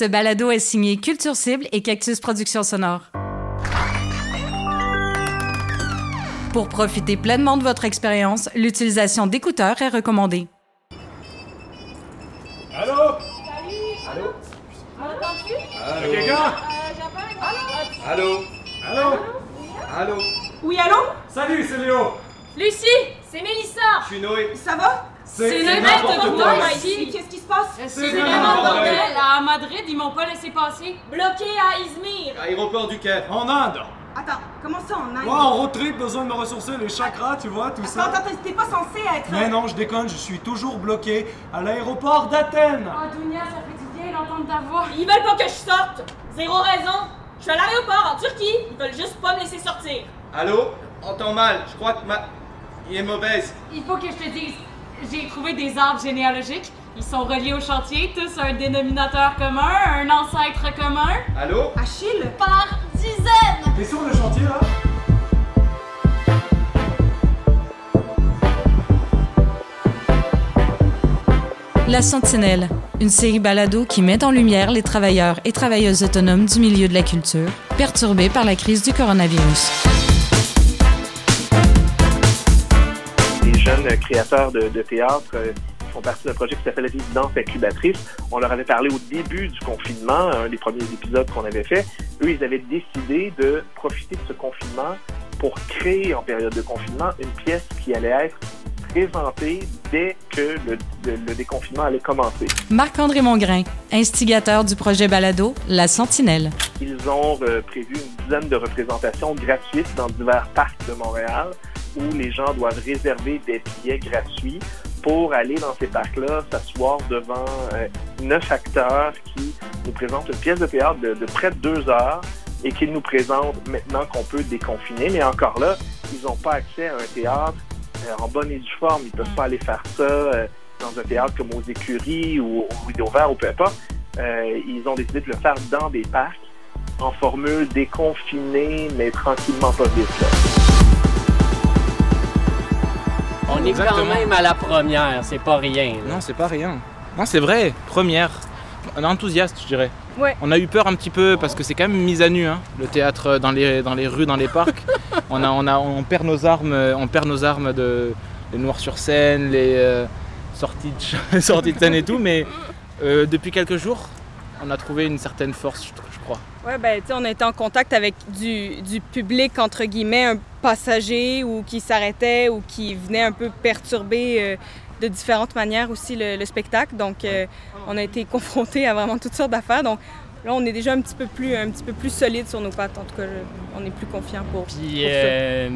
Ce balado est signé Culture Cible et Cactus Productions Sonore. Pour profiter pleinement de votre expérience, l'utilisation d'écouteurs est recommandée. Allô? Allô? M'entends-tu Allô? Quelqu'un Euh, j'appelle. Allô? Allô? Allô? Allô? Oui, allô? Salut, c'est Léo Lucie, c'est Mélissa. Je suis Noé. Ça va? C'est n'importe quoi ici. Qu'est-ce qui se passe? C'est vraiment vraiment bordel. À Madrid, ils m'ont pas laissé passer. Bloqué à Izmir. Aéroport du Caire. En Inde Attends, comment ça en Inde? Moi, en road trip, besoin de me ressourcer, les chakras, tu vois, tout Attends, ça. attends, t'es pas censé être... Mais non, je déconne, je suis toujours bloqué à l'aéroport d'Athènes. Ah, Dounia, ça fait du bien d'entendre ta voix. Ils veulent pas que je sorte. Zéro raison. Je suis à l'aéroport en Turquie. Ils veulent juste pas me laisser sortir. Allô? Entends mal, je crois que ma... Il est mauvaise. Il faut que je te dise, j'ai trouvé des arbres généalogiques. Ils sont reliés au chantier, tous un dénominateur commun, un ancêtre commun. Allô? Achille? Par dizaines! T'es sur le chantier, là? La Sentinelle, une série balado qui met en lumière les travailleurs et travailleuses autonomes du milieu de la culture, perturbés par la crise du coronavirus. Jeunes créateurs de, de théâtre euh, qui font partie d'un projet qui s'appelle Résidence incubatrice. On leur avait parlé au début du confinement, un des premiers épisodes qu'on avait fait. Eux, ils avaient décidé de profiter de ce confinement pour créer en période de confinement une pièce qui allait être présentée dès que le, le- le déconfinement allait commencer. Marc-André Mongrain, instigateur du projet balado La Sentinelle. Ils ont euh, prévu une dizaine de représentations gratuites dans divers parcs de Montréal où les gens doivent réserver des billets gratuits pour aller dans ces parcs-là, s'asseoir devant euh, neuf acteurs qui nous présentent une pièce de théâtre de, près de deux heures et qui nous présentent maintenant qu'on peut déconfiner. Mais encore là, ils n'ont pas accès à un théâtre euh, en bonne et due forme. Ils peuvent pas aller faire ça euh, dans un théâtre comme aux écuries ou au Rideau Vert ou peu importe. Ils ont décidé de le faire dans des parcs en formule déconfinée, mais tranquillement pas vite. On est Exactement. quand même à la première, c'est pas rien. là. Non, c'est pas rien. Non, c'est vrai, première. On est enthousiaste, je dirais. Ouais. On a eu peur un petit peu parce que c'est quand même mise à nu, hein, le théâtre dans les, dans les rues, dans les parcs. on, a, on, a, on perd nos armes, on perd nos armes de, de noirs sur scène, les euh, sorties, de, sorties de scène et tout, mais euh, depuis quelques jours, on a trouvé une certaine force, je, je crois. Ouais, ben, tu sais, on a été en contact avec du, du public, entre guillemets, un passager ou qui s'arrêtait ou qui venait un peu perturber euh, de différentes manières aussi le, le spectacle. Donc, euh, on a été confrontés à vraiment toutes sortes d'affaires. Donc, là, on est déjà un petit peu plus, un petit peu plus solide sur nos pattes. En tout cas, je- on est plus confiant pour, Puis pour ça. euh,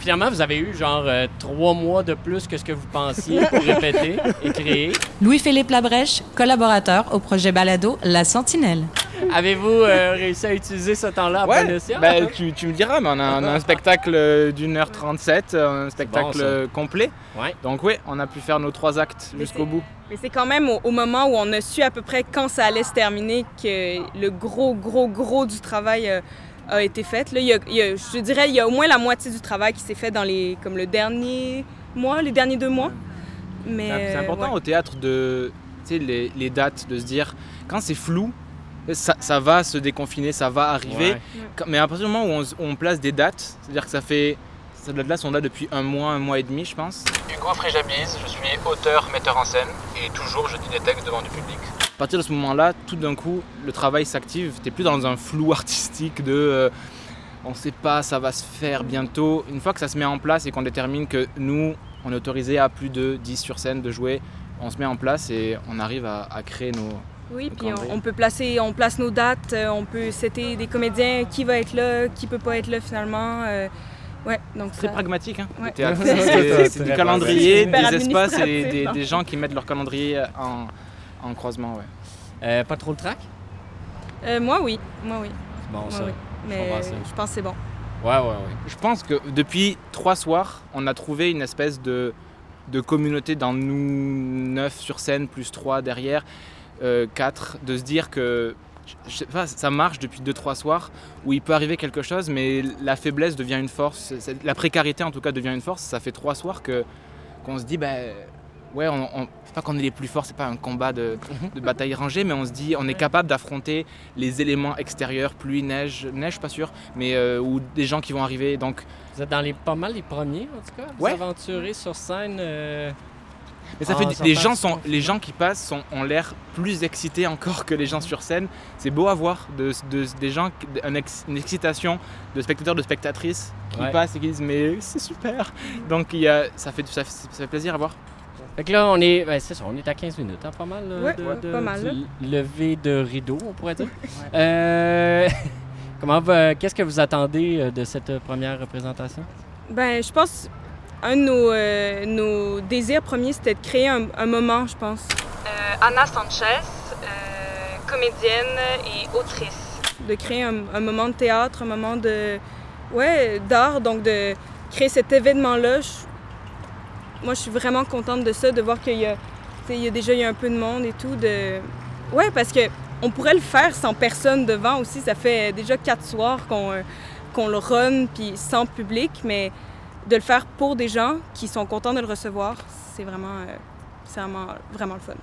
finalement, vous avez eu genre euh, trois mois de plus que ce que vous pensiez pour répéter et créer. Louis-Philippe Labrèche, collaborateur au projet balado La Sentinelle. Avez-vous euh, réussi à utiliser ce temps-là à bon escient? bah, tu, tu me diras, mais on a, on a un spectacle euh, d'une heure 37, un spectacle complet. Ouais. Donc oui, on a pu faire nos trois actes jusqu'au bout. Mais c'est quand même au, au moment où on a su à peu près quand ça allait se terminer que le gros, gros, gros du travail euh, a été fait. Là, il y a- il y a- je dirais il y a au moins la moitié du travail qui s'est fait dans les, comme le dernier mois, les derniers deux mois. Mais, C'est important ouais. au théâtre de, tu sais, les, les dates, de se dire, quand c'est flou, ça, ça va se déconfiner, ça va arriver. Ouais. Quand- Mais à partir du moment où on, on place des dates, c'est-à-dire que ça fait, ces dates-là sont là depuis un mois, un mois et demi, je pense. Hugo Fréjabise, je suis auteur, metteur en scène et toujours je dis des textes devant du public. À partir de ce moment-là, tout d'un coup, le travail s'active. T'es plus dans un flou artistique de, euh, on sait pas, ça va se faire bientôt. Une fois que ça se met en place et qu'on détermine que nous, on est autorisé à plus de 10 sur scène de jouer, on se met en place et on arrive à, à créer nos, Oui, puis on, peut placer, on place nos dates, euh, on peut setter des comédiens, qui va être là, qui peut pas être là finalement. euh, ouais, donc Très ça- pragmatique, hein, Ouais. C'est du calendrier, des espaces et des, hein. des gens qui mettent leur calendrier en, en croisement. Ouais. Euh, pas trop le track? Euh, moi, oui. Moi, oui. C'est bon Moi, ça. oui. Mais je pense que c'est bon. Ouais, ouais, ouais. Je pense que depuis trois soirs, on a trouvé une espèce de, de communauté dans nous neuf sur scène, plus trois derrière, euh, quatre, de se dire que je sais pas, ça marche depuis deux trois soirs où il peut arriver quelque chose, mais la faiblesse devient une force. La précarité en tout cas devient une force. Ça fait trois soirs que qu'on se dit, ben ouais, on, on- c'est pas qu'on est les plus forts, c'est pas un combat de, de bataille rangée, mais on se dit, on est capable d'affronter les éléments extérieurs, pluie, neige, neige, pas sûr, mais euh, ou des gens qui vont arriver. Donc, Vous êtes dans les, pas mal les premiers, en tout cas. Vous Ouais. aventurez sur scène. euh, mais ça Ah, fait, ça les gens sont, les gens qui passent sont, ont l'air plus excités encore que les gens sur scène. C'est beau à voir, de, de- des gens, ex- une excitation de spectateurs, de spectatrices qui Ouais. passent et qui disent mais c'est super. Donc il y a, ça fait, ça, fait- ça fait plaisir à voir. Fait que là, on est, ben, c'est ça, on est à 15 minutes, hein, pas mal. là, Ouais, de, ouais, de- pas mal, du lever de rideau, on pourrait dire. Euh, comment va- qu'est-ce que vous attendez euh, de cette première représentation? Ben, je pense un de nos, euh, nos désirs premiers, c'était de créer un, un moment, je pense. Anna Sanchez, euh, comédienne et autrice. De créer un, un moment de théâtre, un moment de, ouais, d'art, donc de créer cet événement-là. Je- moi, je suis vraiment contente de ça, de voir qu'il y a, il y a déjà eu un peu de monde et tout. De... Ouais, parce que on pourrait le faire sans personne devant aussi. Ça fait déjà quatre soirs qu'on le run, puis sans public, mais de le faire pour des gens qui sont contents de le recevoir, c'est vraiment, euh, vraiment, vraiment le fun.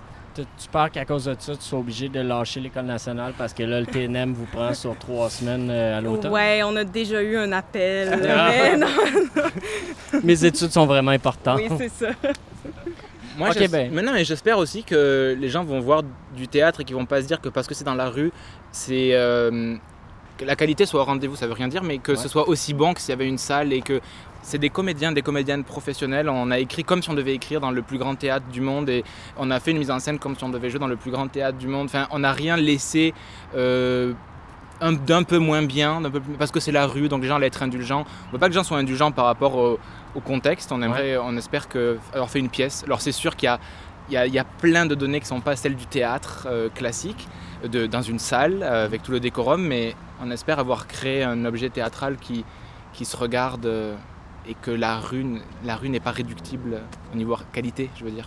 Tu, peurs qu'à cause de ça, tu sois obligé de lâcher l'École nationale parce que là, le TNM vous prend sur trois semaines euh, à l'automne? Ouais, on a déjà eu un appel. Ah. mais non, Mes études sont vraiment importantes. oui, c'est ça. Moi, ben. mais non, mais j'espère aussi que les gens vont voir du théâtre et qu'ils vont pas se dire que parce que c'est dans la rue, c'est euh, que la qualité soit au rendez-vous. Ça veut rien dire, mais que Ouais. ce soit aussi bon que s'il y avait une salle et que c'est des comédiens, des comédiennes professionnelles. On a écrit comme si on devait écrire dans le plus grand théâtre du monde et on a fait une mise en scène comme si on devait jouer dans le plus grand théâtre du monde. Enfin, on n'a rien laissé. euh, un- d'un peu moins bien, peu parce que c'est la rue, donc les gens allaient être indulgents. On veut pas que les gens soient indulgents par rapport au, au contexte. On aimerait, on espère que avoir fait une pièce. Alors c'est sûr qu'il y a, il y, a, il y a plein de données qui sont pas celles du théâtre euh, classique, de, dans une salle euh, avec tout le décorum, mais on espère avoir créé un objet théâtral qui, qui se regarde euh, et que la rue, n- la rue n'est pas réductible au niveau qualité, je veux dire.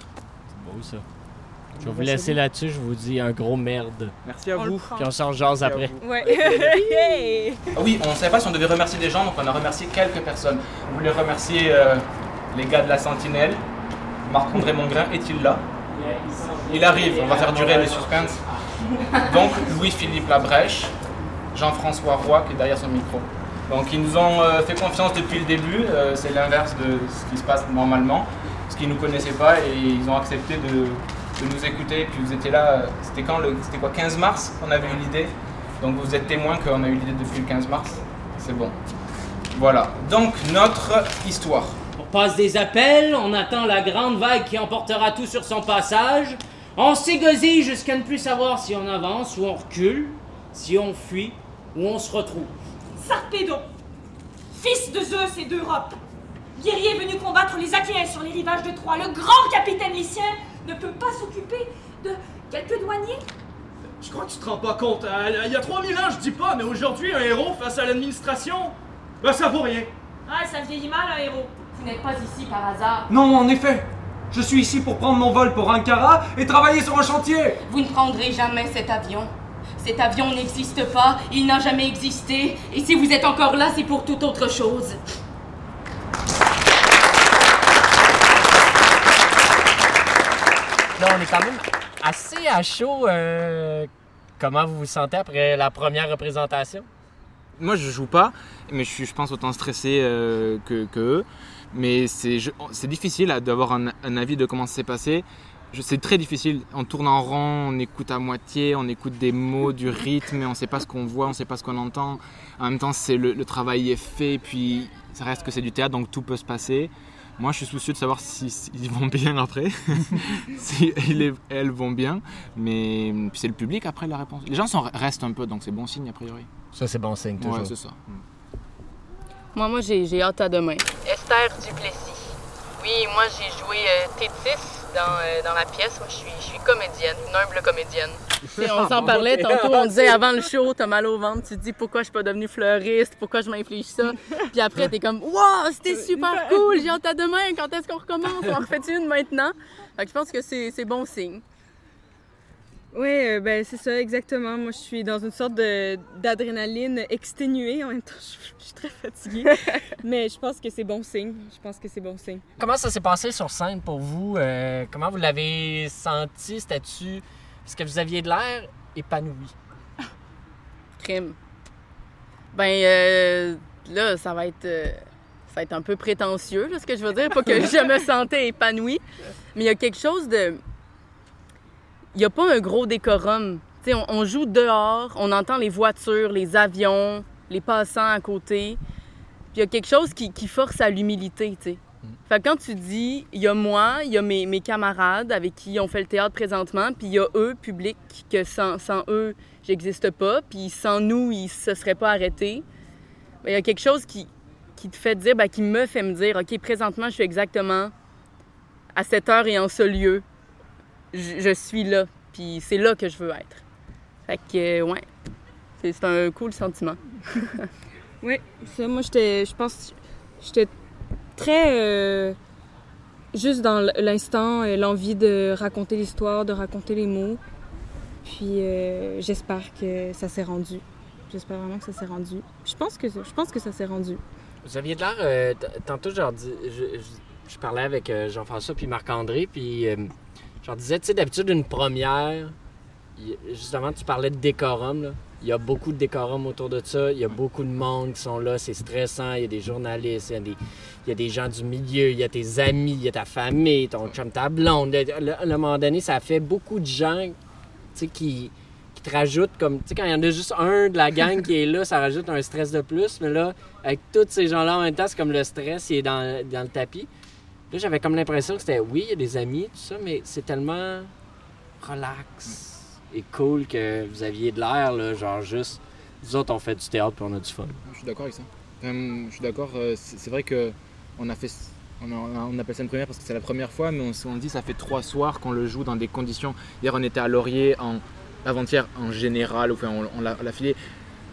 C'est beau, ça. Je vais vous laisser là-dessus, je vous dis un gros merde. Merci à On vous. Puis on s'en jase après. Ouais. Ah oui, on ne savait pas si on devait remercier des gens, donc on a remercié quelques personnes. On voulait remercier euh, les gars de la Sentinelle? Marc-André Mongrain est-il là? Il arrive, on va faire durer le suspense. Donc Louis-Philippe Labrèche, Jean-François Roy qui est derrière son micro. Donc ils nous ont euh, fait confiance depuis le début, euh, c'est l'inverse de ce qui se passe normalement, parce qu'ils ne nous connaissaient pas et ils ont accepté de, nous écouter. Puis vous étiez là, euh, c'était quand C'était quoi 15 mars qu'on avait eu l'idée donc vous êtes témoin qu'on a eu l'idée depuis le 15 mars. C'est bon. Voilà. Donc notre histoire. On passe des appels, on attend la grande vague qui emportera tout sur son passage. On s'égosille jusqu'à ne plus savoir si on avance ou on recule, si on fuit ou on se retrouve. Sarpédon, fils de Zeus et d'Europe, guerrier venu combattre les Achéens sur les rivages de Troie, le grand capitaine lycien ne peut pas s'occuper de quelques douaniers? Je crois que tu te rends pas compte. hein. Il y a 3000 ans, je dis pas, mais aujourd'hui, un héros face à l'administration, ben ça vaut rien. Ah, ça vieillit mal, un héros. Vous n'êtes pas ici par hasard? Non, en effet. Je suis ici pour prendre mon vol pour Ankara et travailler sur un chantier. Vous ne prendrez jamais cet avion. Cet avion n'existe pas, il n'a jamais existé, et si vous êtes encore là, c'est pour toute autre chose. Là, on est quand même assez à chaud. euh, comment vous vous sentez après la première représentation? Moi je joue pas, mais je suis je pense autant stressé euh, que, que eux. Mais c'est difficile d'avoir un, un avis de comment ça s'est passé. Je- C'est très difficile. On tourne en rond, on écoute à moitié, on écoute des mots, du rythme, mais on sait pas ce qu'on voit, on sait pas ce qu'on entend. En même temps, c'est le, le travail est fait, puis ça reste que c'est du théâtre, donc tout peut se passer. Moi, je suis soucieux de savoir s'ils si, ils vont bien après, si ils elles vont bien. Mais c'est le public après la réponse. Les gens sont, restent un peu, donc c'est bon signe a priori. Ça, c'est bon signe, toujours. Ouais, c'est ça. Moi, moi, j'ai j'ai hâte à demain. Esther Duplessis. Oui, moi, j'ai joué euh, Tétis dans, euh, dans la pièce. Moi, je suis, je suis comédienne, une humble comédienne. on s'en parlait tantôt, on disait avant le show, t'as mal au ventre, tu te dis pourquoi je suis pas devenue fleuriste, pourquoi je m'inflige ça? Puis après, t'es comme, wow, c'était super cool, j'ai hâte à demain, quand est-ce qu'on recommence? On en refait une maintenant? Fait que je pense que c'est c'est bon signe. Oui, ben c'est ça, exactement. Moi, je suis dans une sorte de, d'adrénaline exténuée. En même temps, je, je suis très fatiguée. Mais je pense que c'est bon signe. Je pense que c'est bon signe. Comment ça s'est passé sur scène pour vous? Euh, comment vous l'avez senti? C'était-tu... Est-ce que vous aviez de l'air épanoui? Crime. Ben, euh, là, ça va être... euh, ça va être un peu prétentieux, là, ce que je veux dire. Pas que je me sentais épanouie. Mais il y a quelque chose de... Il n'y a pas un gros décorum. On, on joue dehors, on entend les voitures, les avions, les passants à côté. Puis il y a quelque chose qui, qui force à l'humilité, tu sais. Fait que quand tu dis, il y a moi, il y a mes, mes camarades avec qui on fait le théâtre présentement, puis il y a eux, public, que sans, sans eux, j'existe pas, puis sans nous, ils se seraient pas arrêtés. Ben, il y a quelque chose qui, qui te fait dire, ben, qui me fait me dire, OK, présentement, je suis exactement à cette heure et en ce lieu. Je, je suis là, puis c'est là que je veux être. Fait que, euh, ouais, c'est un cool sentiment. Oui, ça, moi, j'étais, je pense, j'étais très euh, juste dans l'instant, l'envie de raconter l'histoire, de raconter les mots. Puis euh, j'espère que ça s'est rendu. J'espère vraiment que ça s'est rendu. Je pense que, je pense que ça s'est rendu. Vous aviez de l'air... euh, tantôt, dis- je, je- je parlais avec Jean-François puis Marc-André, puis je leur disais, tu sais, d'habitude, une première, justement, tu parlais de décorum, là. Il y a beaucoup de décorum autour de ça. Il y a beaucoup de monde qui sont là. C'est stressant. Il y a des journalistes, il y a des, il y a des gens du milieu, il y a tes amis, il y a ta famille, ton chum, ta blonde. À un moment donné, ça fait beaucoup de gens tu sais, qui, qui te rajoutent comme. Tu sais, quand il y en a juste un de la gang qui est là, ça rajoute un stress de plus. Mais là, avec tous ces gens-là en même temps, c'est comme le stress, il est dans, dans le tapis. Là, j'avais comme l'impression que c'était, oui, il y a des amis, tout ça, mais c'est tellement relax et cool que vous aviez de l'air, là, genre juste. Nous autres, on fait du théâtre puis on a du fun. Je suis d'accord avec ça. Je suis d'accord. euh, C'est vrai que on a fait, on, on appelle ça une première parce que c'est la première fois, mais on, on dit ça fait trois soirs qu'on le joue dans des conditions. Hier, on était à Laurier en avant-hier en général, enfin, on, on l'a filé.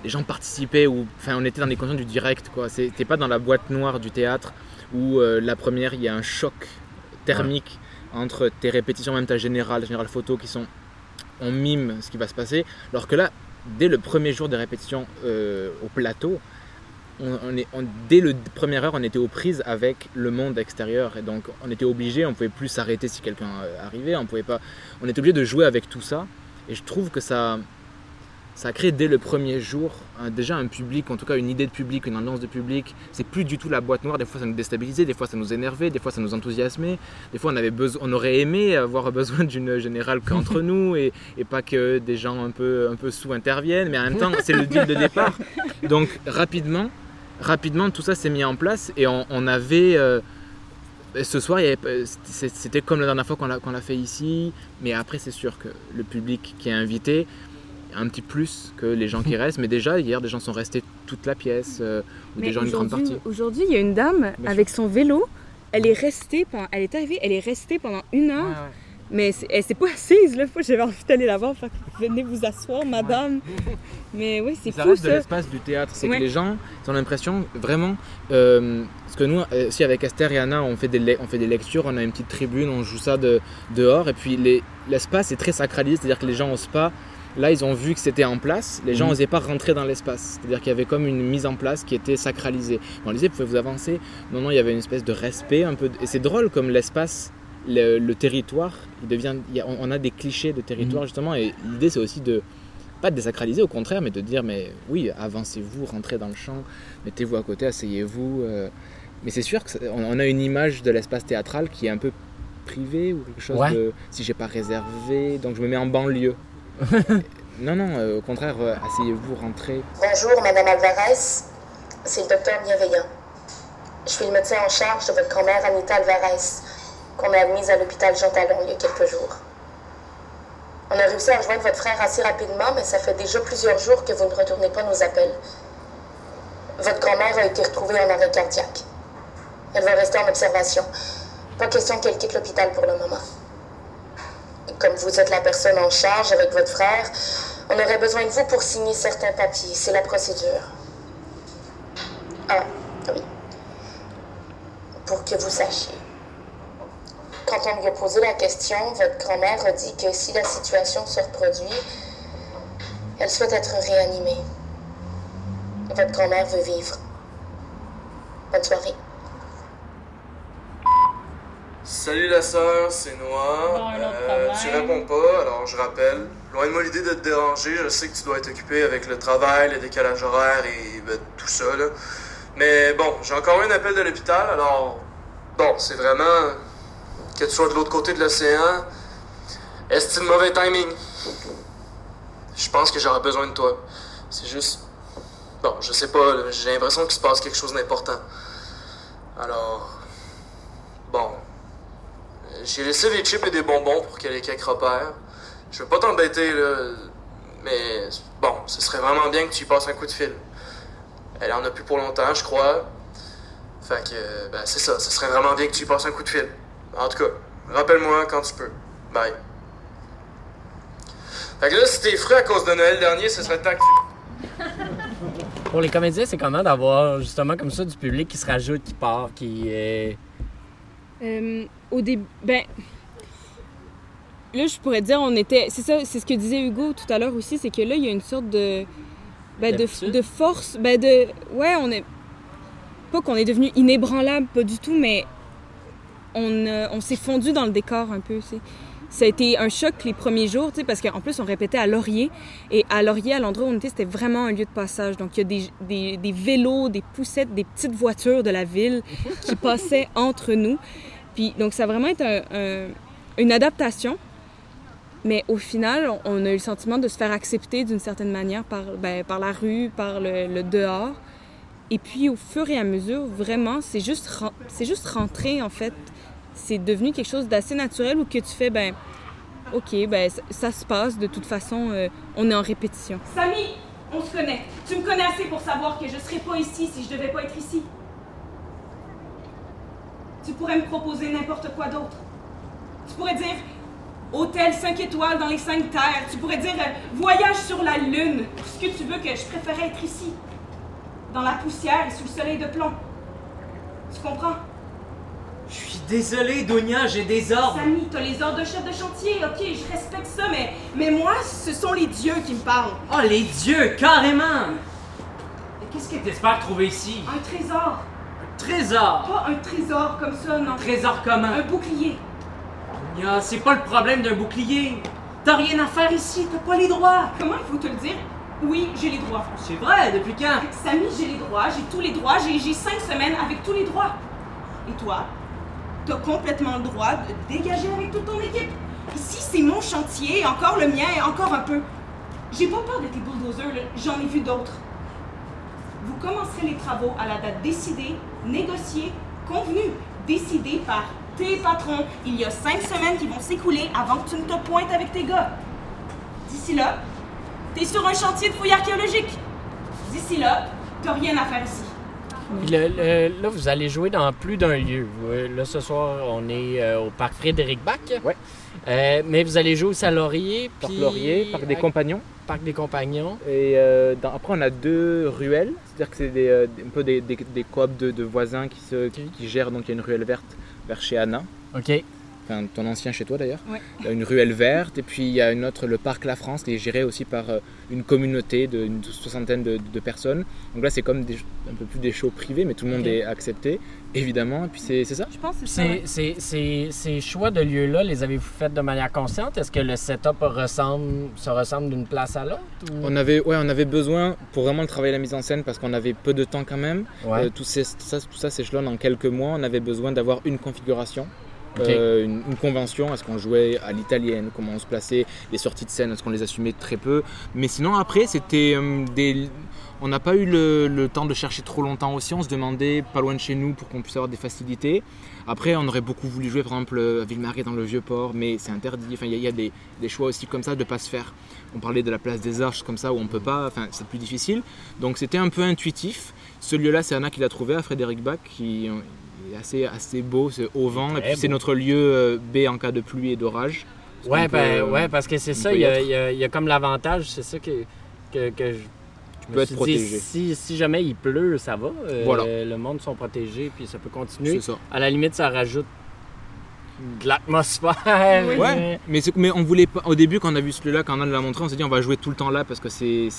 Les gens participaient ou, enfin, on était dans des conditions du direct, quoi. C'était pas dans la boîte noire du théâtre où euh, la première il y a un choc thermique entre tes répétitions, même ta générale, générale photo, qui sont on mime ce qui va se passer. Alors que là, dès le premier jour de répétition euh, au plateau, on, on est, on- dès le première heure, on était aux prises avec le monde extérieur. Et donc, on était obligé, on pouvait plus s'arrêter si quelqu'un euh, arrivait. On pouvait pas, on était obligé de jouer avec tout ça. Et je trouve que ça, ça a créé dès le premier jour déjà un public, en tout cas une idée de public, une ambiance de public. C'est plus du tout la boîte noire. Des fois, ça nous déstabilisait, des fois, ça nous énervait, des fois, ça nous enthousiasmait. Des fois, on, avait on aurait aimé avoir besoin d'une générale qu'entre nous et, pas que des gens un peu, un peu sous interviennent. Mais en même temps, c'est le deal de départ. Donc, rapidement, rapidement, tout ça s'est mis en place et on, avait. euh, ce soir, c'était comme la dernière fois qu'on l'a fait ici, mais après, c'est sûr que le public qui est invité, un petit plus que les gens qui restent. Mais déjà, hier, des gens sont restés toute la pièce, euh, ou Mais gens une grande aujourd'hui- partie. Aujourd'hui, il y a une dame Bien avec son vélo. Elle est restée pendant, elle est arrivée, elle est restée pendant une heure. Mais elle s'est pas assise là. J'avais envie d'aller la voir. Fait que venez vous asseoir, madame. Mais oui, c'est Ça fou reste de ça. l'espace du théâtre. C'est Ouais. que les gens ils ont l'impression vraiment. euh, parce que nous, euh, aussi avec Esther et Anna, on fait, des, on fait des lectures, on a une petite tribune, on joue ça de, dehors. Et puis les- l'espace est très sacralisé, c'est-à-dire que les gens n'osent pas. Là, ils ont vu que c'était en place, les gens Mhm. n'osaient pas rentrer dans l'espace. C'est-à-dire qu'il y avait comme une mise en place qui était sacralisée. On disait, pouvez vous avancer? Non, non, il y avait une espèce de respect un peu. Et c'est drôle comme l'espace, le, le territoire, il devient, il y a- on a des clichés de territoire justement. Et l'idée, c'est aussi de pas de désacraliser, au contraire, mais de dire, mais oui, avancez-vous, rentrez dans le champ, mettez-vous à côté, asseyez-vous. euh. Mais c'est sûr qu'on on a une image de l'espace théâtral qui est un peu privé ou quelque chose Ouais. de si j'ai pas réservé, donc je me mets en banlieue. non, non, euh, au contraire, euh, asseyez-vous, rentrez. Bonjour, Madame Alvarez. C'est le docteur Bienveillant. Je suis le médecin en charge de votre grand-mère Anita Alvarez, qu'on a admise à l'hôpital Jean Talon il y a quelques jours. On a réussi à rejoindre votre frère assez rapidement, mais ça fait déjà plusieurs jours que vous ne retournez pas nos appels. Votre grand-mère a été retrouvée en arrêt cardiaque. Elle va rester en observation. Pas question qu'elle quitte l'hôpital pour le moment. Comme vous êtes la personne en charge avec votre frère, on aurait besoin de vous pour signer certains papiers. C'est la procédure. Ah, oui. Pour que vous sachiez. Quand on lui a posé la question, votre grand-mère a dit que si la situation se reproduit, elle souhaite être réanimée. Votre grand-mère veut vivre. Bonne soirée. Salut la sœur, c'est Noah. Euh, tu réponds pas, alors je rappelle. Loin de moi l'idée de te déranger, je sais que tu dois être occupé avec le travail, le décalage horaire et ben, tout ça. Là. Mais bon, j'ai encore eu un appel de l'hôpital, alors bon, c'est vraiment que tu sois de l'autre côté de l'océan. Est-ce le mauvais timing? Je pense que j'aurais besoin de toi. C'est juste. Bon, je sais pas, j'ai l'impression qu'il se passe quelque chose d'important. Alors. Bon. J'ai laissé des chips et des bonbons pour que les quelques repères. Je veux pas t'embêter, là. Mais bon, ce serait vraiment bien que tu y passes un coup de fil. Elle en a plus pour longtemps, je crois. Fait que, ben, c'est ça. Ce serait vraiment bien que tu y passes un coup de fil. En tout cas, rappelle-moi quand tu peux. Bye. Fait que là, si t'es fru à cause de Noël dernier, ce serait temps que tu... Pour les comédiens, c'est comment d'avoir justement comme ça du public qui se rajoute, qui part, qui est. Euh, au début, ben. Là, je pourrais dire, on était. C'est ça, c'est ce que disait Hugo tout à l'heure aussi, c'est que là, il y a une sorte de. Ben, de, de force. Ben, de. Ouais, on est. Pas qu'on est devenu inébranlable, pas du tout, mais on, euh, on s'est fondu dans le décor un peu. c'est Ça a été un choc les premiers jours, parce qu'en plus, on répétait à Laurier. Et à Laurier, à l'endroit où on était, c'était vraiment un lieu de passage. Donc, il y a des, des, des, vélos, des poussettes, des petites voitures de la ville qui passaient entre nous. Puis, donc, ça a vraiment été un, un, une adaptation. Mais au final, on a eu le sentiment de se faire accepter d'une certaine manière par, ben, par la rue, par le, le, dehors. Et puis, au fur et à mesure, vraiment, c'est juste, c'est juste rentrer, en fait. C'est devenu quelque chose d'assez naturel où que tu fais, ben, OK, ben, ça, ça se passe. De toute façon, euh, on est en répétition. Samy, on se connaît. Tu me connais assez pour savoir que je serais pas ici si je devais pas être ici. Tu pourrais me proposer n'importe quoi d'autre. Tu pourrais dire hôtel 5 étoiles dans les 5 terres. Tu pourrais dire euh, voyage sur la lune. Ce que tu veux que je préférais être ici. Dans la poussière et sous le soleil de plomb. Tu comprends? Désolé, Donia, j'ai des ordres. Samy, t'as les ordres de chef de chantier, ok, je respecte ça, mais, mais moi, ce sont les dieux qui me parlent. Oh, les dieux, carrément! Et qu'est-ce que t'espères trouver ici? Un trésor. Un trésor? Pas un trésor comme ça, non. Un trésor comment? Un bouclier. Donia, c'est pas le problème d'un bouclier. T'as rien à faire ici, t'as pas les droits. Comment il faut te le dire? Oui, j'ai les droits. C'est vrai, depuis quand? Samy, j'ai les droits, j'ai tous les droits, j'ai cinq semaines avec tous les droits. Et toi? T'as complètement le droit de dégager avec toute ton équipe. Ici, c'est mon chantier, encore le mien encore un peu. J'ai pas peur de tes bulldozers, j'en ai vu d'autres. Vous commencerez les travaux à la date décidée, négociée, convenue, décidée par tes patrons. Il y a cinq semaines qui vont s'écouler avant que tu ne te pointes avec tes gars. D'ici là, t'es sur un chantier de fouilles archéologiques. D'ici là, t'as rien à faire ici. Puis le, le, là, vous allez jouer dans plus d'un lieu. Là, ce soir, on est euh, au parc Frédéric Bach. Ouais. Euh, mais vous allez jouer aussi à Laurier. Parc Laurier, Parc des Compagnons. Parc des Compagnons. Et euh, dans, après, on a deux ruelles. C'est-à-dire que c'est des, un peu des, des, des coops de, de, voisins qui, se, qui, qui, gèrent. Donc, il y a une ruelle verte vers chez Anna. OK. Enfin, ton ancien chez toi d'ailleurs. Ouais. Il y a une ruelle verte et puis il y a une autre, le parc La France, qui est géré aussi par euh, une communauté d'une soixantaine de, de, personnes. Donc là, c'est comme des, un peu plus des shows privés, mais tout le monde okay. est accepté, évidemment. Et puis c'est ça. Je pense que c'est Ces, ces choix de lieux-là, les avez-vous fait de manière consciente? Est-ce que le setup ressemble, se ressemble d'une place à l'autre ou... on, avait, ouais, on avait besoin pour vraiment travailler la mise en scène parce qu'on avait peu de temps quand même. Ouais. Euh, tout, ces, tout, ça, tout ça s'échelonne en quelques mois. On avait besoin d'avoir une configuration. Euh, une, convention, est-ce qu'on jouait à l'italienne, comment on se plaçait, les sorties de scène, est-ce qu'on les assumait très peu. Mais sinon, après, c'était euh, des. On n'a pas eu le, temps de chercher trop longtemps aussi, on se demandait pas loin de chez nous pour qu'on puisse avoir des facilités. Après, on aurait beaucoup voulu jouer par exemple à Ville-Marie dans le Vieux-Port, mais c'est interdit. Enfin, il y, a des, choix aussi comme ça de pas se faire. On parlait de la place des Arches comme ça où on peut pas, enfin, c'est plus difficile. Donc c'était un peu intuitif. Ce lieu-là, c'est Anna qui l'a trouvé à Frédéric Bach, qui assez, assez beau, c'est au vent. Et puis c'est notre lieu euh, B en cas de pluie et d'orage. Ouais, ben, peut, ouais, parce que c'est ça, il y, a, il y, a comme l'avantage, c'est ça que, que, que je, tu peux être protégé. Si, si, jamais il pleut, ça va. Voilà. Euh, le monde sont protégés, puis ça peut continuer. Ça. À la limite, ça rajoute de l'atmosphère. Ouais, mais, mais on voulait pas. Au début, quand on a vu celui-là, quand on l'a montré, on s'est dit on va jouer tout le temps là parce que c'est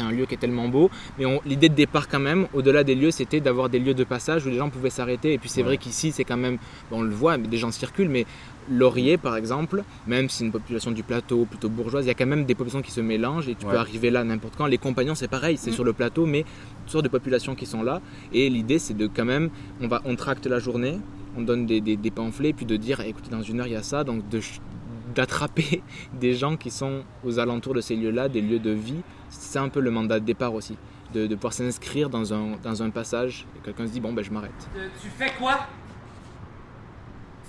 un lieu qui est tellement beau. Mais l'idée de départ, quand même, au-delà des lieux, c'était d'avoir des lieux de passage où les gens pouvaient s'arrêter. Et puis c'est vrai qu'ici, c'est quand même. on le voit, des gens circulent, mais Laurier, par exemple, même si c'est une population du plateau plutôt bourgeoise, il y a quand même des populations qui se mélangent et tu peux arriver là n'importe quand. Les compagnons, c'est pareil, c'est mm. sur le plateau, mais toutes sortes de populations qui sont là. Et l'idée, c'est de quand même, on, va, on tracte la journée, on donne des, des, pamphlets, puis de dire, écoutez, dans une heure, il y a ça, donc d'attraper des gens qui sont aux alentours de ces lieux-là, des lieux de vie. C'est un peu le mandat de départ aussi, de, pouvoir s'inscrire dans un, dans un passage. Et quelqu'un se dit, bon, ben je m'arrête. Euh, tu fais quoi?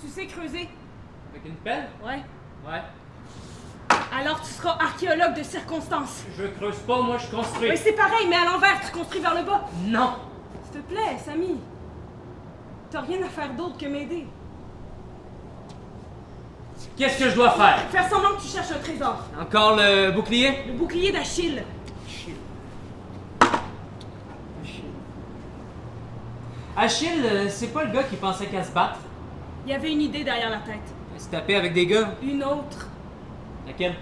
Tu sais creuser? Avec une pelle? Ouais. Ouais. Alors tu seras archéologue de circonstance. Je creuse pas, moi je construis. Mais c'est pareil, mais à l'envers, tu construis vers le bas. Non. S'il te plaît, Samy. T'as rien à faire d'autre que m'aider. Qu'est-ce que je dois faire? Faire semblant que tu cherches un trésor. Encore le bouclier? Le bouclier d'Achille. Achille, euh, c'est pas le gars qui pensait qu'à se battre? Il y avait une idée derrière la tête. Il se taper avec des gars? Une autre. Laquelle?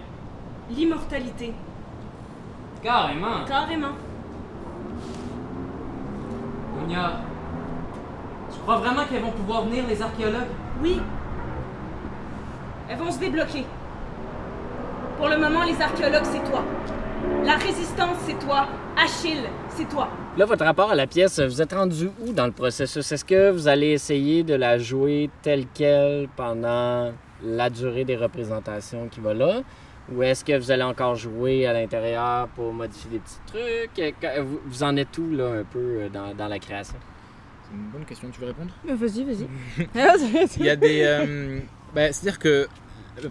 L'immortalité. Carrément. Carrément. Gonia, tu crois vraiment qu'elles vont pouvoir venir, les archéologues? Oui. Elles vont se débloquer. Pour le moment, les archéologues, c'est toi. La résistance, c'est toi. Achille, c'est toi. Là, votre rapport à la pièce, vous êtes rendu où dans le processus? Est-ce que vous allez essayer de la jouer telle qu'elle pendant la durée des représentations qui va là? Ou est-ce que vous allez encore jouer à l'intérieur pour modifier des petits trucs? Vous en êtes où, là, un peu euh, dans, dans la création? Une bonne question, tu veux répondre Vas-y, vas-y. Il y a des. Euh, ben, c'est-à-dire que,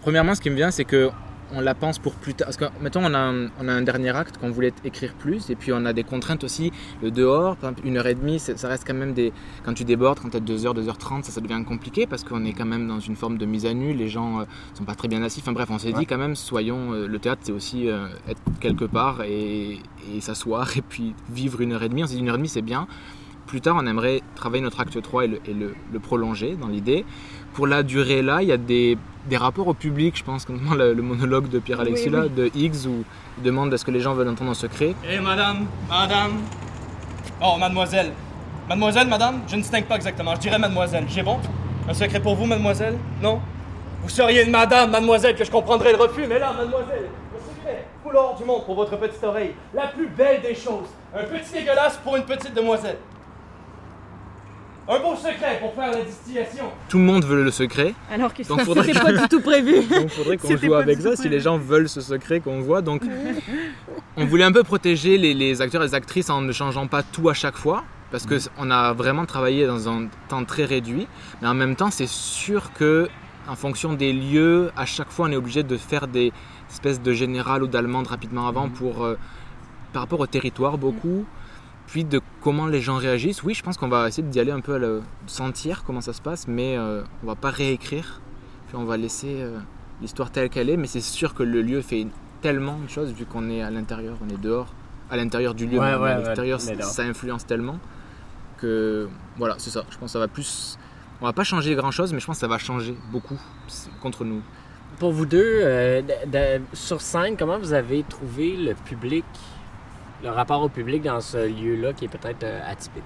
premièrement, ce qui me vient, c'est que on la pense pour plus tard. Parce que, mettons, on a, un, on a un dernier acte qu'on voulait écrire plus, et puis on a des contraintes aussi. Le dehors, par exemple, une heure et demie, ça reste quand même des. Quand tu débordes, quand tu as 2 heures, 2 heures 30, ça, ça devient compliqué parce qu'on est quand même dans une forme de mise à nu, les gens euh, sont pas très bien assis. Enfin bref, on s'est dit quand même, soyons. Euh, le théâtre, c'est aussi être quelque part et, et s'asseoir et puis vivre une heure et demie. On s'est dit une heure et demie, c'est bien. Plus tard, on aimerait travailler notre acte 3 et le, prolonger dans l'idée. Pour la durée là, il y a des, rapports au public, je pense, comme le, le monologue de Pierre-Alexis de Higgs, où il demande est-ce que les gens veulent entendre un secret. Eh madame, madame. Oh, mademoiselle. Mademoiselle, madame, je ne distingue pas exactement. Je dirais mademoiselle. J'ai bon? Un secret pour vous, mademoiselle? Non? Vous seriez une madame, mademoiselle, que je comprendrais le refus, mais là, mademoiselle, le secret, couleur du monde pour votre petite oreille. La plus belle des choses. Un petit dégueulasse pour une petite demoiselle. Un beau secret pour faire la distillation. Tout le monde veut le secret. Alors que ça c'était pas du tout prévu. Donc il faudrait qu'on joue avec ça si les gens veulent ce secret qu'on voit. Donc on voulait un peu protéger les, acteurs et les actrices en ne changeant pas tout à chaque fois. Parce qu'on a vraiment travaillé dans un temps très réduit. Mais en même temps, c'est sûr que en fonction des lieux, à chaque fois, on est obligé de faire des espèces de général ou d'allemande rapidement avant mhm. pour, euh, par rapport au territoire beaucoup puis de comment les gens réagissent, oui, je pense qu'on va essayer d'y aller un peu à le sentir comment ça se passe, mais euh, on va pas réécrire. Puis on va laisser euh, l'histoire telle qu'elle est, mais c'est sûr que le lieu fait tellement de choses vu qu'on est à l'intérieur, on est dehors, à l'intérieur du lieu, mais à l'extérieur, ça, influence tellement que voilà, c'est ça. Je pense que ça va plus. On va pas changer grand chose, mais je pense que ça va changer beaucoup contre nous. Pour vous deux, euh, sur scène, comment vous avez trouvé le public? Le rapport au public dans ce lieu-là qui est peut-être euh, atypique?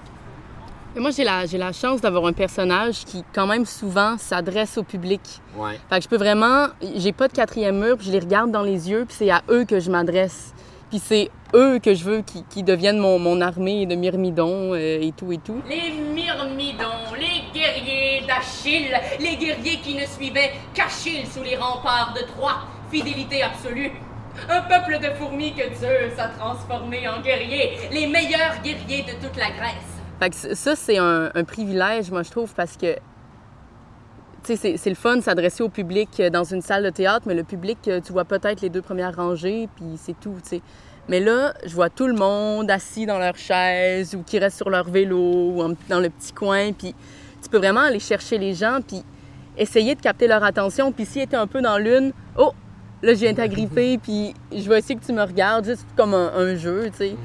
moi, j'ai la, j'ai la chance d'avoir un personnage qui, quand même, souvent s'adresse au public. Ouais. Fait que je peux vraiment. J'ai pas de quatrième mur, puis je les regarde dans les yeux, puis c'est à eux que je m'adresse. Puis c'est eux que je veux qui, qui deviennent mon, mon, armée de myrmidons euh, et tout et tout. Les myrmidons, les guerriers d'Achille, les guerriers qui ne suivaient qu'Achille sous les remparts de Troie. Fidélité absolue. Un peuple de fourmis que Zeus a transformé en guerriers, les meilleurs guerriers de toute la Grèce. Ça, c'est un, privilège, moi, je trouve, parce que c'est, c'est le fun s'adresser au public dans une salle de théâtre, mais le public, tu vois peut-être les deux premières rangées, puis c'est tout, tu sais. Mais là, je vois tout le monde assis dans leur chaise ou qui reste sur leur vélo ou dans le petit coin, puis tu peux vraiment aller chercher les gens, puis essayer de capter leur attention. Puis s'ils étaient un peu dans l'une, oh, là, je viens t'agripper, puis je vais essayer que tu me regardes, juste comme un, jeu, tu sais.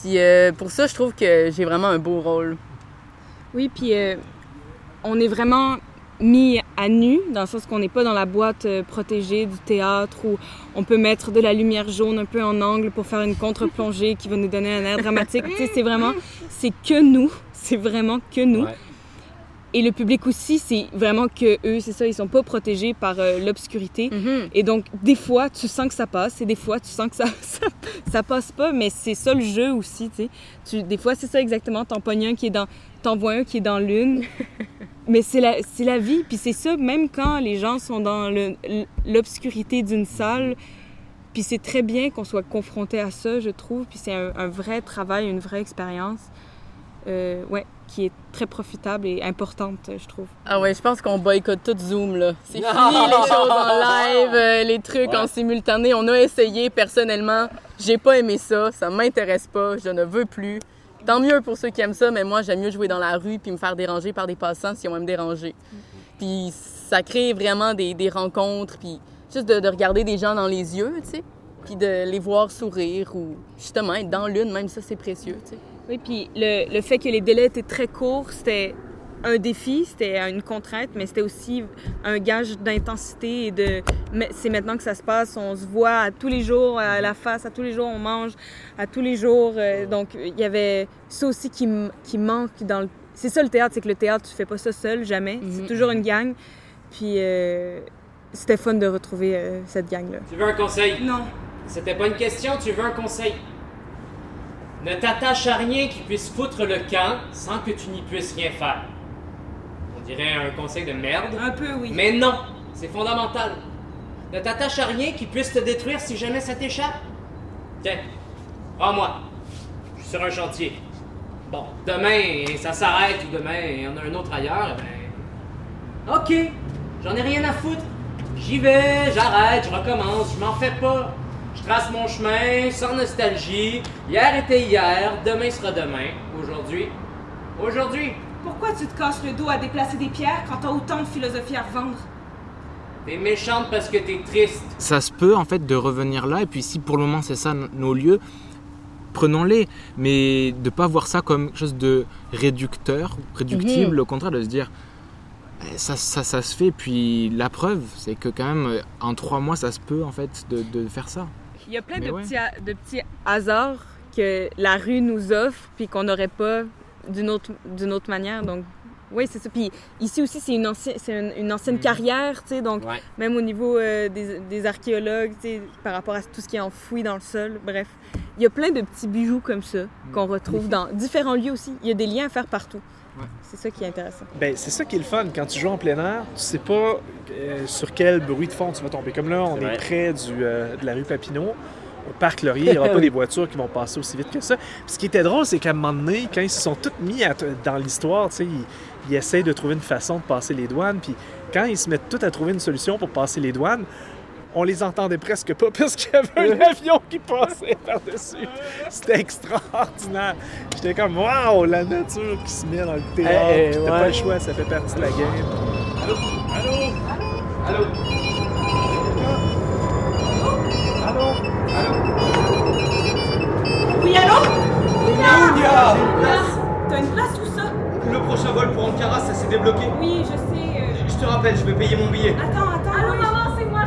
Puis euh, pour ça, je trouve que j'ai vraiment un beau rôle. Oui, puis euh, on est vraiment mis à nu, dans le sens qu'on n'est pas dans la boîte euh, protégée du théâtre où on peut mettre de la lumière jaune un peu en angle pour faire une contre-plongée qui va nous donner un air dramatique. tu sais, c'est vraiment, c'est que nous, c'est vraiment que nous. Et le public aussi, c'est vraiment que eux, c'est ça, ils sont pas protégés par euh, l'obscurité. Et donc, des fois, tu sens que ça passe, et des fois, tu sens que ça, ça, ça passe pas, mais c'est ça le jeu aussi, tu sais. Tu, des fois, c'est ça exactement, t'en pognes un qui est dans, t'en vois un qui est dans l'une. mais c'est la, c'est la vie, puis c'est ça, même quand les gens sont dans l'obscurité d'une salle, puis c'est très bien qu'on soit confronté à ça, je trouve, puis c'est un, un vrai travail, une vraie expérience, euh, ouais, qui est très profitable et importante, je trouve. Ah ouais, je pense qu'on boycotte tout Zoom, là. C'est fini, les choses en live, euh, les trucs en simultané. On a essayé, personnellement. J'ai pas aimé ça. Ça m'intéresse pas. Je ne veux plus. Tant mieux pour ceux qui aiment ça, mais moi, j'aime mieux jouer dans la rue puis me faire déranger par des passants si on va me déranger. Puis ça crée vraiment des, des rencontres, puis juste de, de regarder des gens dans les yeux, tu sais, puis de les voir sourire ou justement être dans l'une, même ça, c'est précieux, tu sais. Oui, puis le, le fait que les délais étaient très courts, c'était un défi, c'était une contrainte, mais c'était aussi un gage d'intensité et de... C'est maintenant que ça se passe, on se voit à tous les jours, à la face, à tous les jours, on mange, à tous les jours. euh, donc, il y avait ça aussi qui, m- qui manque dans le... C'est ça le théâtre, c'est que le théâtre, tu fais pas ça seul, jamais. C'est toujours une gang. Puis euh, c'était fun de retrouver euh, cette gang-là. Tu veux un conseil? Non. C'était pas une question, tu veux un conseil? Ne t'attache à rien qui puisse foutre le camp sans que tu n'y puisses rien faire. On dirait un conseil de merde. Un peu, oui. Mais non, c'est fondamental. Ne t'attache à rien qui puisse te détruire si jamais ça t'échappe. Tiens, prends-moi. Je suis sur un chantier. Bon, demain, ça s'arrête ou demain, il y en a un autre ailleurs, ben. Ok, j'en ai rien à foutre. J'y vais, j'arrête, je recommence, je m'en fais pas. Je trace mon chemin, sans nostalgie. Hier était hier, demain sera demain. Aujourd'hui, aujourd'hui. Pourquoi tu te casses le dos à déplacer des pierres quand t'as autant de philosophie à revendre? T'es méchante parce que t'es triste. Ça se peut en fait de revenir là, et puis si pour le moment c'est ça nos lieux, prenons-les, mais de pas voir ça comme quelque chose de réducteur, réductible, Mhm. au contraire de se dire eh, ça, ça, ça se fait, puis la preuve c'est que quand même euh, en trois mois ça se peut en fait de, de faire ça. Il y a plein de, ouais. petits, ha- de petits hasards que la rue nous offre puis qu'on n'aurait pas d'une autre, d'une autre manière. Donc, oui, c'est ça. Puis ici aussi, c'est une, ancienne, c'est une, une ancienne carrière, tu sais. Donc, Ouais. même au niveau euh, des, des archéologues, tu sais, par rapport à tout ce qui est enfoui dans le sol, bref. Il y a plein de petits bijoux comme ça qu'on retrouve dans différents lieux aussi. Il y a des liens à faire partout. C'est ça qui est intéressant. Ben, c'est ça qui est le fun. Quand tu joues en plein air, tu sais pas euh, sur quel bruit de fond tu vas tomber. Comme là, on C'est est près du, euh, de la rue Papineau. Au parc Laurier, il n'y aura pas des voitures qui vont passer aussi vite que ça. Puis ce qui était drôle, c'est qu'à un moment donné, quand ils se sont tous mis à t- dans l'histoire, tu sais, ils, ils essayent de trouver une façon de passer les douanes. Puis quand ils se mettent tous à trouver une solution pour passer les douanes, on les entendait presque pas parce qu'il y avait un avion qui passait par-dessus. C'était extraordinaire. J'étais comme, waouh, la nature qui se met dans le théâtre. Eh, eh, T'as ouais. pas le choix, ça fait partie de la game. Allô? Allô? Allô? Oui, allô? Ounia! T'as une place? Où ça? Le prochain vol pour Ankara, ça s'est débloqué. Oui, je sais. euh, Je te rappelle, je vais payer mon billet. Attends, attends. Allô, oui, maman,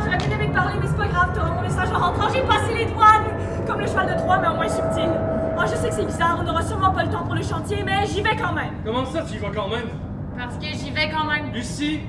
j'aurais bien aimé te parler, mais c'est pas grave, t'auras mon message en rentrant, j'ai passé les douanes! Comme le cheval de Troie, mais en moins subtil. Oh, je sais que c'est bizarre, on aura sûrement pas le temps pour le chantier, mais j'y vais quand même. Comment ça, tu y vas quand même? Parce que j'y vais quand même. Lucie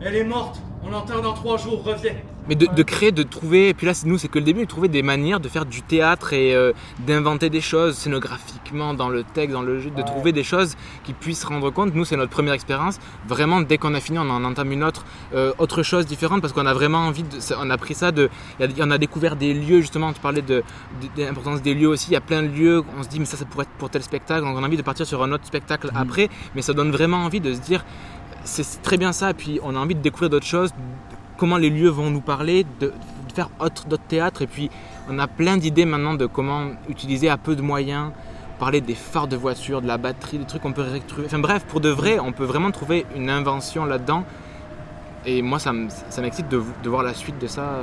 Elle est morte. On l'enterre dans trois jours, reviens. Mais de, de créer, de trouver, et puis là nous c'est que le début, de trouver des manières de faire du théâtre et euh, d'inventer des choses scénographiquement dans le texte, dans le jeu, de trouver des choses qui puissent rendre compte. Nous c'est notre première expérience. Vraiment dès qu'on a fini, on en entame une autre, euh, autre chose différente parce qu'on a vraiment envie de, on a pris ça de, on a découvert des lieux justement. Tu parlais de, de, de l'importance des lieux aussi. Il y a plein de lieux. On se dit mais ça ça pourrait être pour tel spectacle. Donc on a envie de partir sur un autre spectacle après, mais ça donne vraiment envie de se dire c'est très bien ça. Et puis on a envie de découvrir d'autres choses, comment les lieux vont nous parler, de, de faire autre- d'autres théâtres. Et puis on a plein d'idées maintenant de comment utiliser à peu de moyens, parler des phares de voiture, de la batterie, des trucs qu'on peut retrouver. Enfin bref, pour de vrai, on peut vraiment trouver une invention là-dedans. Et moi, ça me- ça m'excite de, de voir la suite de ça.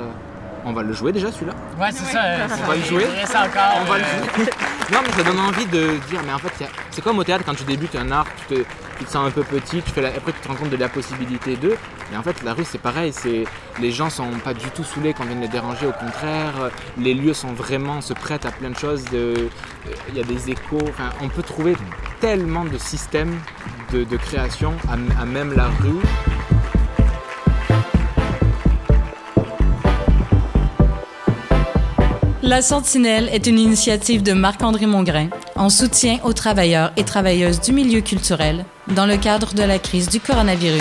On va le jouer déjà celui-là? Ouais, c'est ça. euh, On va le jouer encore. On va le euh, jouer. Non, mais ça donne envie de dire, mais en fait, c'est comme au théâtre quand tu débutes un art, tu te, sens un peu petit, tu fais la- après tu te rends compte de la possibilité d'eux. Mais en fait, la rue, c'est pareil. C'est les gens sont pas du tout saoulés quand on vient les déranger. Au contraire, les lieux sont vraiment se prêtent à plein de choses. de- Il y a des échos. On peut trouver tellement de systèmes de, de création à même la rue. La Sentinelle est une initiative de Marc-André Mongrain en soutien aux travailleurs et travailleuses du milieu culturel dans le cadre de la crise du coronavirus.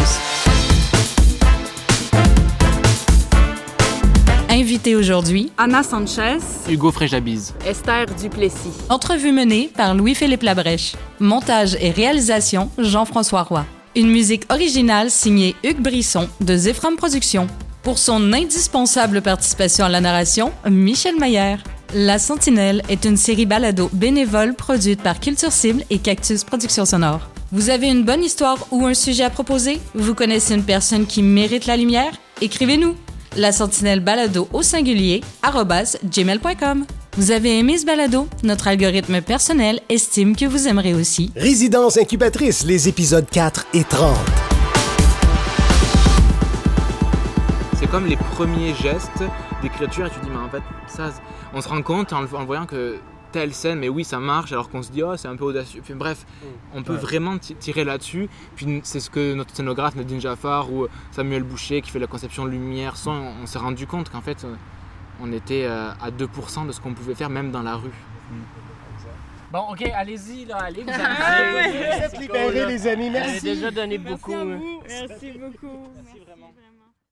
Invité aujourd'hui, Anna Sanchez, Hugo Fréjabise. Esther Duplessis. entrevue menée par Louis-Philippe Labrèche. Montage et réalisation Jean-François Roy. Une musique originale signée Hugues Brisson de Zephram Productions. Pour son indispensable participation à la narration, Michel Maillère. La Sentinelle est une série balado bénévole produite par Culture Cible et Cactus Productions Sonores. Vous avez une bonne histoire ou un sujet à proposer? Vous connaissez une personne qui mérite la lumière? Écrivez-nous! La Sentinelle balado au singulier gmail.com. Vous avez aimé ce balado? Notre algorithme personnel estime que vous aimerez aussi. Résidence incubatrice, les épisodes 4 et 30. Comme les premiers gestes d'écriture et tu dis mais en fait ça on se rend compte en le, en le voyant que telle scène mais oui ça marche alors qu'on se dit oh c'est un peu audacieux Puis, bref on peut Ouais. vraiment ti- tirer là-dessus puis c'est ce que notre scénographe Nadine Jaffar ou Samuel Boucher qui fait la conception lumière son on, on s'est rendu compte qu'en fait euh, on était euh, à 2% de ce qu'on pouvait faire même dans la rue Bon, ok, allez-y, là, allez, vous Ah, allez ouais. Vous êtes libérés, les amis, Vous avez merci. déjà donné Merci beaucoup. à hein. vous. Merci beaucoup. Merci vraiment.